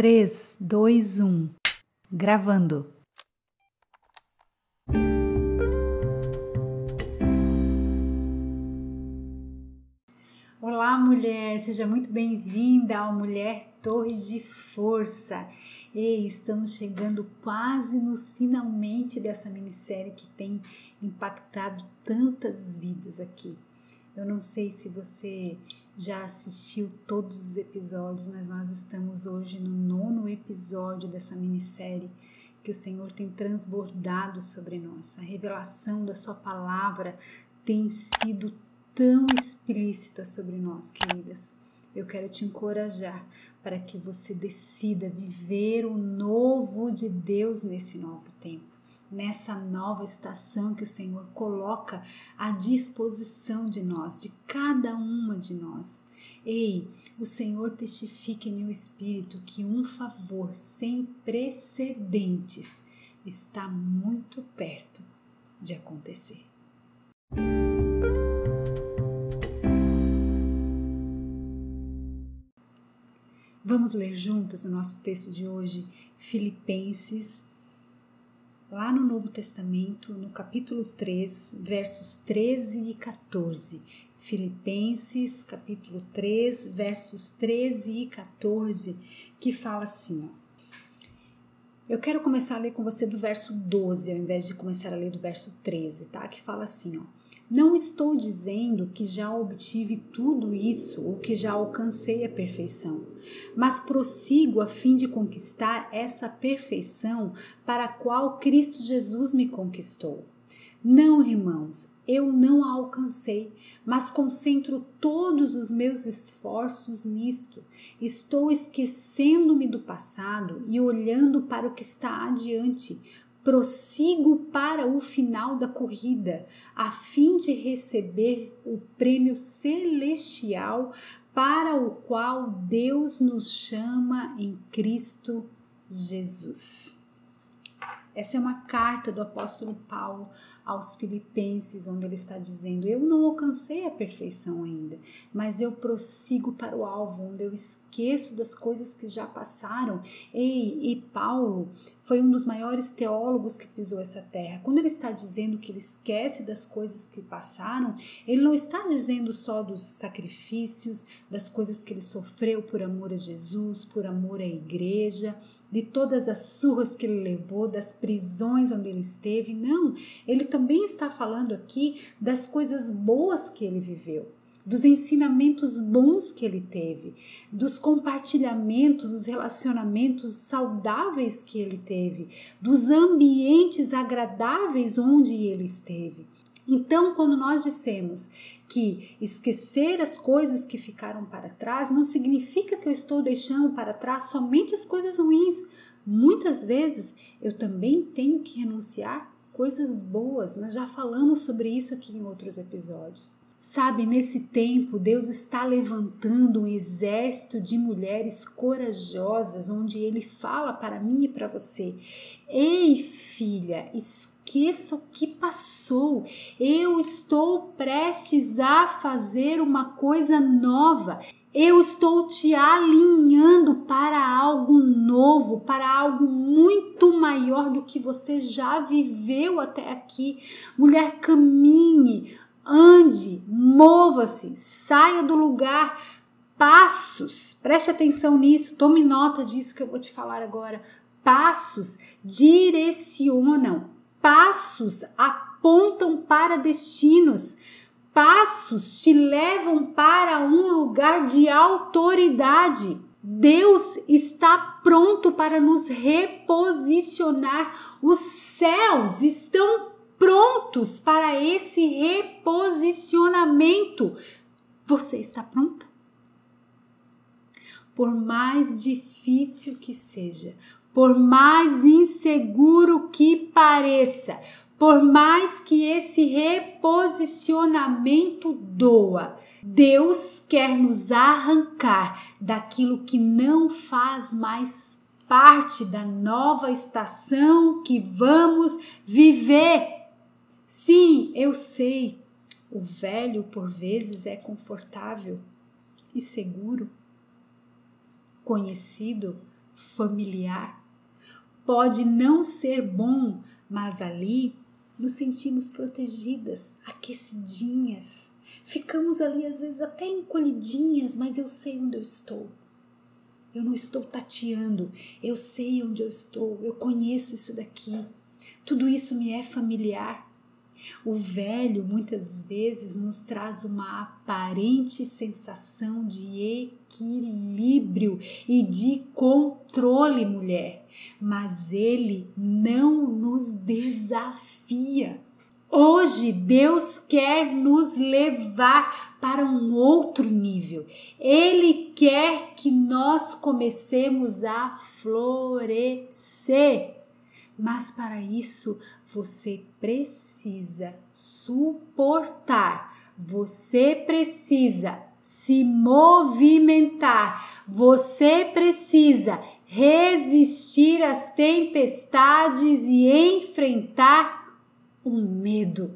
3, 2, 1. Gravando. Olá, mulher! Seja muito bem-vinda ao Mulher Torre de Força. Ei, estamos chegando quase nos finalmente dessa minissérie que tem impactado tantas vidas aqui. Eu não sei se você já assistiu todos os episódios, mas nós estamos hoje no nono episódio dessa minissérie que o Senhor tem transbordado sobre nós. A revelação da Sua palavra tem sido tão explícita sobre nós, queridas. Eu quero te encorajar para que você decida viver o novo de Deus nesse novo tempo nessa nova estação que o Senhor coloca à disposição de nós, de cada uma de nós. Ei, o Senhor testifica em meu espírito que um favor sem precedentes está muito perto de acontecer. Vamos ler juntas o nosso texto de hoje, Filipenses lá no Novo Testamento, no capítulo 3, versos 13 e 14. Filipenses, capítulo 3, versos 13 e 14, que fala assim, ó. Eu quero começar a ler com você do verso 12, ao invés de começar a ler do verso 13, tá? Que fala assim, ó. Não estou dizendo que já obtive tudo isso ou que já alcancei a perfeição, mas prossigo a fim de conquistar essa perfeição para a qual Cristo Jesus me conquistou. Não, irmãos, eu não a alcancei, mas concentro todos os meus esforços nisto. Estou esquecendo-me do passado e olhando para o que está adiante prossigo para o final da corrida, a fim de receber o prêmio celestial para o qual Deus nos chama em Cristo Jesus. Essa é uma carta do apóstolo Paulo aos Filipenses, onde ele está dizendo: Eu não alcancei a perfeição ainda, mas eu prossigo para o alvo, onde eu esqueço das coisas que já passaram. Ei, e Paulo foi um dos maiores teólogos que pisou essa terra. Quando ele está dizendo que ele esquece das coisas que passaram, ele não está dizendo só dos sacrifícios, das coisas que ele sofreu por amor a Jesus, por amor à igreja, de todas as surras que ele levou, das prisões onde ele esteve. Não, ele também está falando aqui das coisas boas que ele viveu dos ensinamentos bons que ele teve, dos compartilhamentos, dos relacionamentos saudáveis que ele teve, dos ambientes agradáveis onde ele esteve. Então, quando nós dissemos que esquecer as coisas que ficaram para trás, não significa que eu estou deixando para trás somente as coisas ruins. Muitas vezes eu também tenho que renunciar coisas boas. Nós já falamos sobre isso aqui em outros episódios. Sabe, nesse tempo, Deus está levantando um exército de mulheres corajosas, onde Ele fala para mim e para você: Ei, filha, esqueça o que passou. Eu estou prestes a fazer uma coisa nova. Eu estou te alinhando para algo novo, para algo muito maior do que você já viveu até aqui. Mulher, caminhe, ande, mova-se, saia do lugar. Passos, preste atenção nisso, tome nota disso que eu vou te falar agora. Passos direcionam, passos apontam para destinos, passos te levam para um lugar de autoridade. Deus está pronto para nos reposicionar. Os céus estão prontos para esse reposicionamento. Você está pronta? Por mais difícil que seja, por mais inseguro que pareça, por mais que esse reposicionamento doa, Deus quer nos arrancar daquilo que não faz mais parte da nova estação que vamos viver. Sim, eu sei. O velho por vezes é confortável e seguro, conhecido, familiar. Pode não ser bom, mas ali nos sentimos protegidas, aquecidinhas. Ficamos ali às vezes até encolhidinhas, mas eu sei onde eu estou. Eu não estou tateando, eu sei onde eu estou, eu conheço isso daqui. Tudo isso me é familiar. O velho muitas vezes nos traz uma aparente sensação de equilíbrio e de controle, mulher, mas ele não nos desafia. Hoje Deus quer nos levar para um outro nível. Ele quer que nós comecemos a florescer. Mas para isso você precisa suportar, você precisa se movimentar, você precisa resistir às tempestades e enfrentar o medo.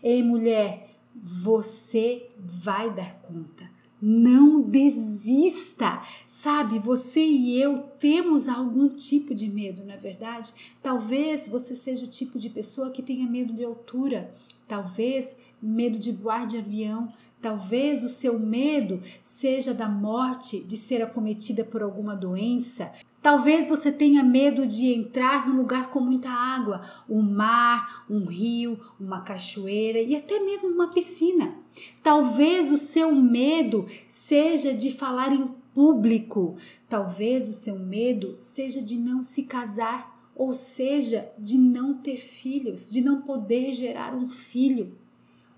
Ei, mulher, você vai dar conta. Não desista, sabe? Você e eu temos algum tipo de medo, na é verdade? Talvez você seja o tipo de pessoa que tenha medo de altura, talvez medo de voar de avião, Talvez o seu medo seja da morte, de ser acometida por alguma doença. Talvez você tenha medo de entrar num lugar com muita água, um mar, um rio, uma cachoeira e até mesmo uma piscina. Talvez o seu medo seja de falar em público. Talvez o seu medo seja de não se casar, ou seja, de não ter filhos, de não poder gerar um filho.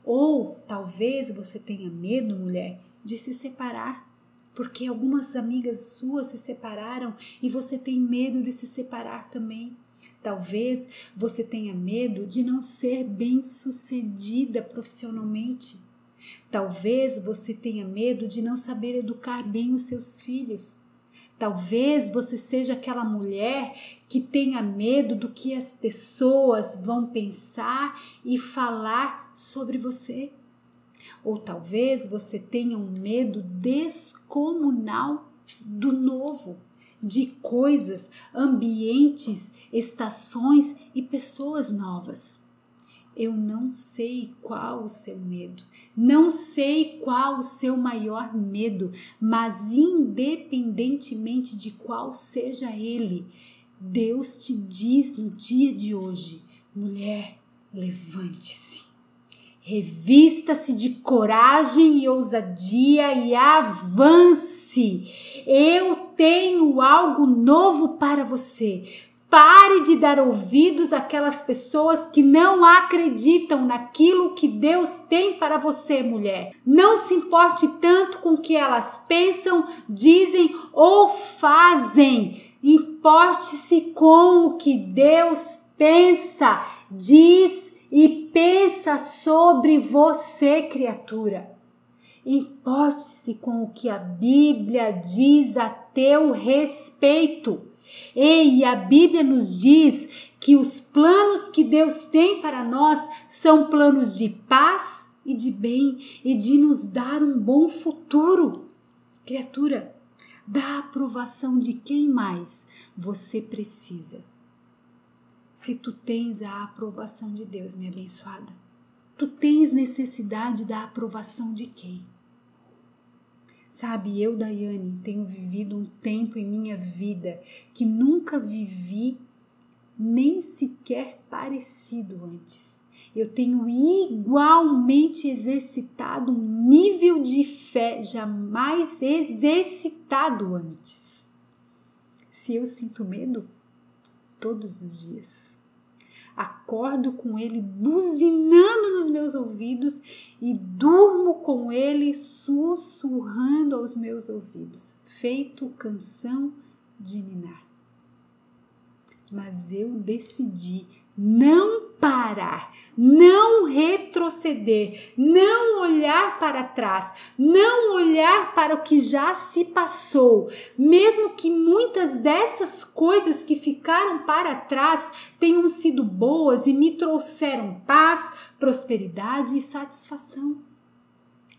Ou talvez você tenha medo, mulher, de se separar, porque algumas amigas suas se separaram e você tem medo de se separar também. Talvez você tenha medo de não ser bem-sucedida profissionalmente. Talvez você tenha medo de não saber educar bem os seus filhos. Talvez você seja aquela mulher que tenha medo do que as pessoas vão pensar e falar sobre você. Ou talvez você tenha um medo descomunal do novo, de coisas, ambientes, estações e pessoas novas. Eu não sei qual o seu medo, não sei qual o seu maior medo, mas independentemente de qual seja ele, Deus te diz no dia de hoje: mulher, levante-se. Revista-se de coragem e ousadia e avance. Eu tenho algo novo para você. Pare de dar ouvidos àquelas pessoas que não acreditam naquilo que Deus tem para você, mulher. Não se importe tanto com o que elas pensam, dizem ou fazem. Importe-se com o que Deus pensa, diz e pensa sobre você, criatura. Importe-se com o que a Bíblia diz a teu respeito. Ei, a Bíblia nos diz que os planos que Deus tem para nós são planos de paz e de bem e de nos dar um bom futuro. Criatura, da aprovação de quem mais você precisa? Se tu tens a aprovação de Deus, minha abençoada, tu tens necessidade da aprovação de quem? Sabe, eu, Daiane, tenho vivido um tempo em minha vida que nunca vivi nem sequer parecido antes. Eu tenho igualmente exercitado um nível de fé jamais exercitado antes. Se eu sinto medo, todos os dias acordo com ele buzinando nos meus ouvidos e durmo com ele sussurrando aos meus ouvidos, feito canção de ninar. Mas eu decidi não parar, não retroceder, não olhar para trás, não olhar para o que já se passou, mesmo que muitas dessas coisas que ficaram para trás tenham sido boas e me trouxeram paz, prosperidade e satisfação.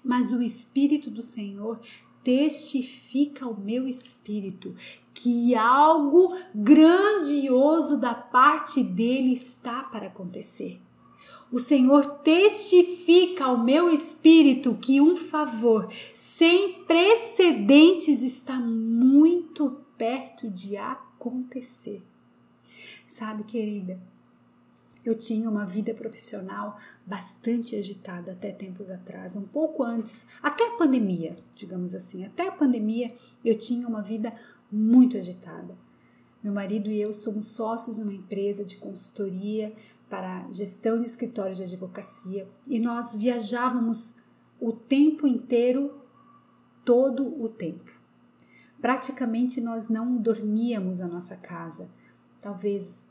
Mas o Espírito do Senhor testifica ao meu espírito que algo grandioso da parte dele está para acontecer. O Senhor testifica ao meu espírito que um favor sem precedentes está muito perto de acontecer. Sabe, querida, eu tinha uma vida profissional bastante agitada até tempos atrás, um pouco antes, até a pandemia, digamos assim. Até a pandemia eu tinha uma vida muito agitada. Meu marido e eu somos sócios de uma empresa de consultoria para gestão de escritórios de advocacia e nós viajávamos o tempo inteiro, todo o tempo. Praticamente nós não dormíamos na nossa casa, talvez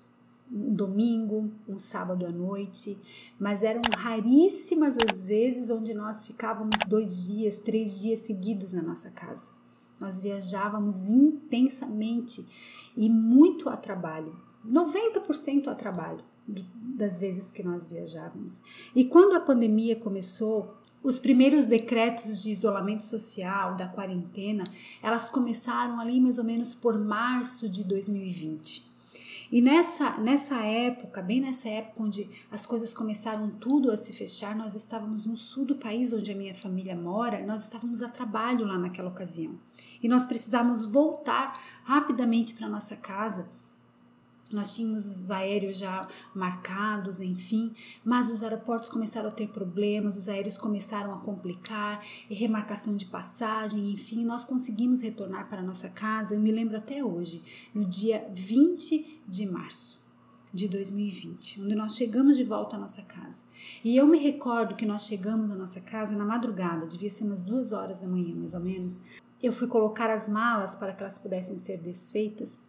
um domingo, um sábado à noite, mas eram raríssimas as vezes onde nós ficávamos dois dias, três dias seguidos na nossa casa. Nós viajávamos intensamente e muito a trabalho, 90% a trabalho das vezes que nós viajávamos. E quando a pandemia começou, os primeiros decretos de isolamento social, da quarentena, elas começaram ali mais ou menos por março de 2020. E nessa, nessa época, bem nessa época onde as coisas começaram tudo a se fechar, nós estávamos no sul do país onde a minha família mora, nós estávamos a trabalho lá naquela ocasião. E nós precisávamos voltar rapidamente para nossa casa nós tínhamos os aéreos já marcados, enfim, mas os aeroportos começaram a ter problemas, os aéreos começaram a complicar, e remarcação de passagem, enfim, nós conseguimos retornar para nossa casa, eu me lembro até hoje, no dia 20 de março de 2020, onde nós chegamos de volta à nossa casa. E eu me recordo que nós chegamos à nossa casa na madrugada, devia ser umas duas horas da manhã, mais ou menos. Eu fui colocar as malas para que elas pudessem ser desfeitas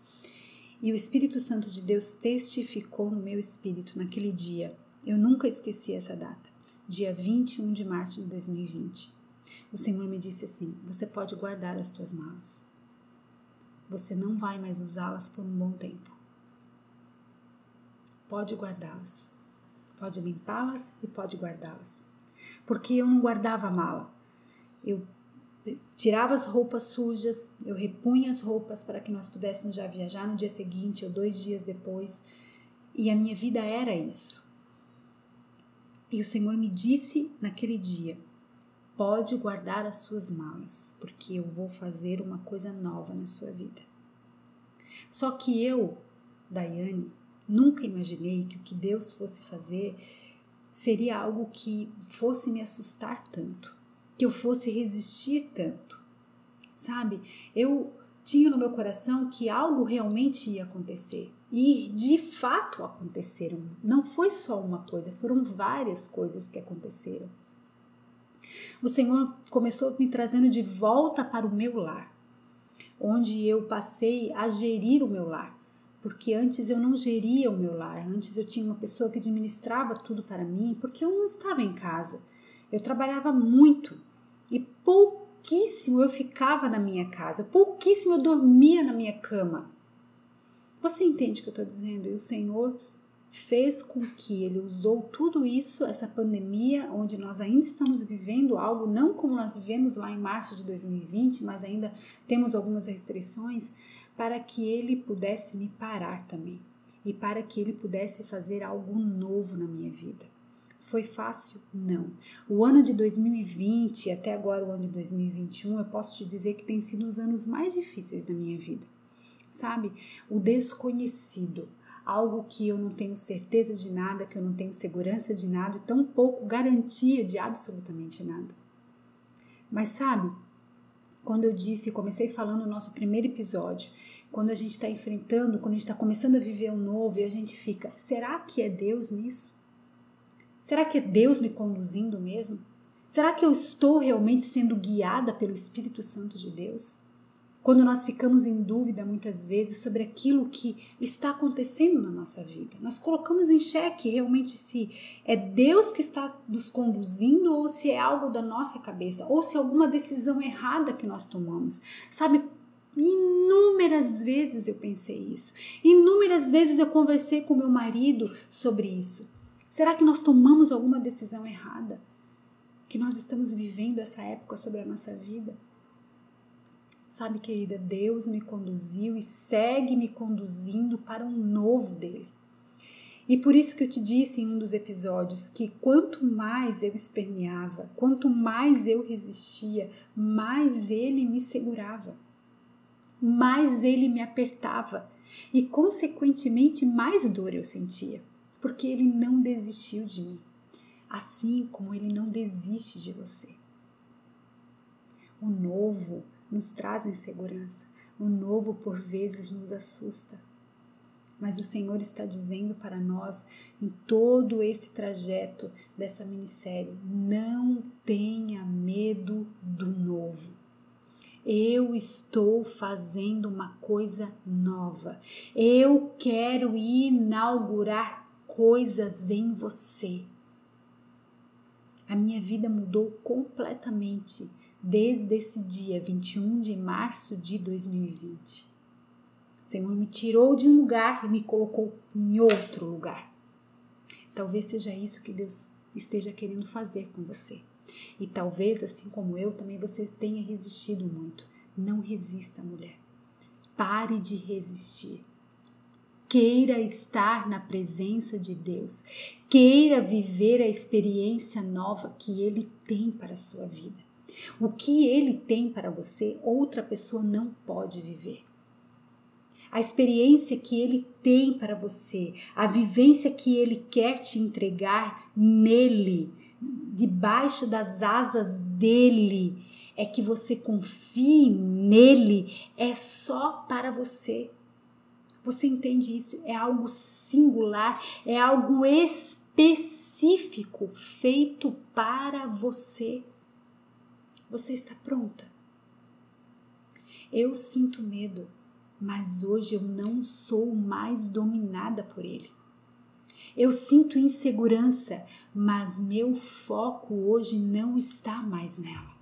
e o Espírito Santo de Deus testificou no meu espírito naquele dia. Eu nunca esqueci essa data, dia 21 de março de 2020. O Senhor me disse assim: Você pode guardar as tuas malas. Você não vai mais usá-las por um bom tempo. Pode guardá-las. Pode limpá-las e pode guardá-las. Porque eu não guardava a mala. Eu tirava as roupas sujas, eu repunha as roupas para que nós pudéssemos já viajar no dia seguinte ou dois dias depois. E a minha vida era isso. E o Senhor me disse naquele dia: pode guardar as suas malas, porque eu vou fazer uma coisa nova na sua vida. Só que eu, Daiane, nunca imaginei que o que Deus fosse fazer seria algo que fosse me assustar tanto que eu fosse resistir tanto. Sabe? Eu tinha no meu coração que algo realmente ia acontecer. E de fato aconteceram. Não foi só uma coisa, foram várias coisas que aconteceram. O Senhor começou me trazendo de volta para o meu lar, onde eu passei a gerir o meu lar. Porque antes eu não geria o meu lar, antes eu tinha uma pessoa que administrava tudo para mim, porque eu não estava em casa. Eu trabalhava muito, e pouquíssimo eu ficava na minha casa, pouquíssimo eu dormia na minha cama. Você entende o que eu estou dizendo? E o Senhor fez com que Ele usou tudo isso, essa pandemia, onde nós ainda estamos vivendo algo, não como nós vivemos lá em março de 2020, mas ainda temos algumas restrições, para que Ele pudesse me parar também e para que Ele pudesse fazer algo novo na minha vida. Foi fácil? Não. O ano de 2020 até agora o ano de 2021, eu posso te dizer que tem sido os anos mais difíceis da minha vida. Sabe? O desconhecido, algo que eu não tenho certeza de nada, que eu não tenho segurança de nada e tão pouco garantia de absolutamente nada. Mas sabe, quando eu disse, comecei falando no nosso primeiro episódio, quando a gente está enfrentando, quando a gente está começando a viver um novo e a gente fica, será que é Deus nisso? Será que é Deus me conduzindo mesmo? Será que eu estou realmente sendo guiada pelo Espírito Santo de Deus? Quando nós ficamos em dúvida muitas vezes sobre aquilo que está acontecendo na nossa vida, nós colocamos em xeque realmente se é Deus que está nos conduzindo ou se é algo da nossa cabeça, ou se é alguma decisão errada que nós tomamos. Sabe, Inúmeras vezes eu pensei isso. Inúmeras vezes eu conversei com meu marido sobre isso. Será que nós tomamos alguma decisão errada? Que nós estamos vivendo essa época sobre a nossa vida? Sabe, querida, Deus me conduziu e segue me conduzindo para um novo dele. E por isso que eu te disse em um dos episódios que quanto mais eu esperneava, quanto mais eu resistia, mais ele me segurava, mais ele me apertava e, consequentemente, mais dor eu sentia, porque ele não desistiu de mim, assim como ele não desiste de você. O novo nos traz insegurança, o novo por vezes nos assusta. Mas o Senhor está dizendo para nós em todo esse trajeto dessa minissérie: não tenha medo do novo. Eu estou fazendo uma coisa nova. Eu quero inaugurar coisas em você. A minha vida mudou completamente desde esse dia 21 de março de 2020. O Senhor me tirou de um lugar e me colocou em outro lugar. Talvez seja isso que Deus esteja querendo fazer com você. E talvez, assim como eu, também você tenha resistido muito. Não resista, mulher. Pare de resistir. Queira estar na presença de Deus. Queira viver a experiência nova que Ele tem para a sua vida. O que ele tem para você, outra pessoa não pode viver. A experiência que ele tem para você, a vivência que ele quer te entregar nele, debaixo das asas dele, é que você confie nele, é só para você. Você entende isso? É algo singular, é algo específico feito para você. Você está pronta? Eu sinto medo, mas hoje eu não sou mais dominada por ele. Eu sinto insegurança, mas meu foco hoje não está mais nela.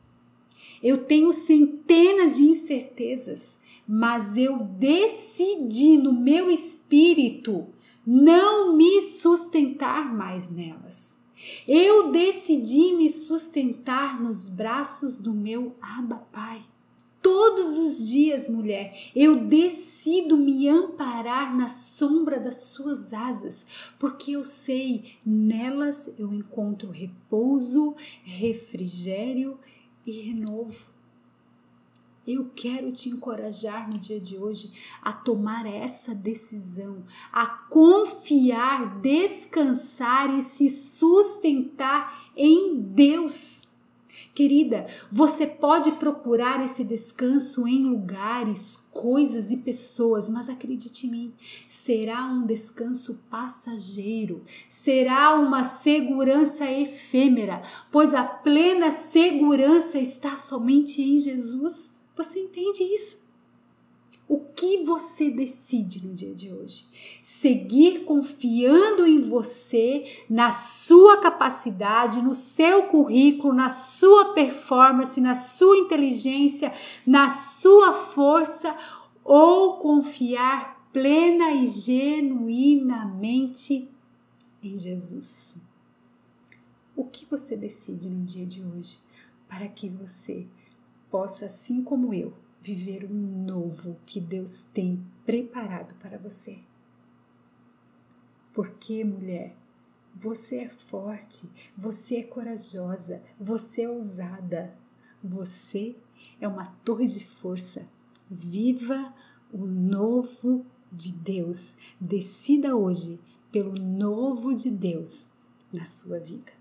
Eu tenho centenas de incertezas, mas eu decidi no meu espírito não me sustentar mais nelas. Eu decidi me sustentar nos braços do meu Abba Pai. Todos os dias, mulher, eu decido me amparar na sombra das suas asas, porque eu sei, nelas eu encontro repouso, refrigério e renovo. Eu quero te encorajar no dia de hoje a tomar essa decisão, a confiar, descansar e se sustentar em Deus. Querida, você pode procurar esse descanso em lugares, coisas e pessoas, mas acredite em mim, será um descanso passageiro, será uma segurança efêmera, pois a plena segurança está somente em Jesus. Você entende isso? O que você decide no dia de hoje? Seguir confiando em você, na sua capacidade, no seu currículo, na sua performance, na sua inteligência, na sua força ou confiar plena e genuinamente em Jesus? O que você decide no dia de hoje para que você possa, assim como eu, viver o novo que Deus tem preparado para você. Porque, mulher, você é forte, você é corajosa, você é ousada, você é uma torre de força. Viva o novo de Deus. Decida hoje pelo novo de Deus na sua vida.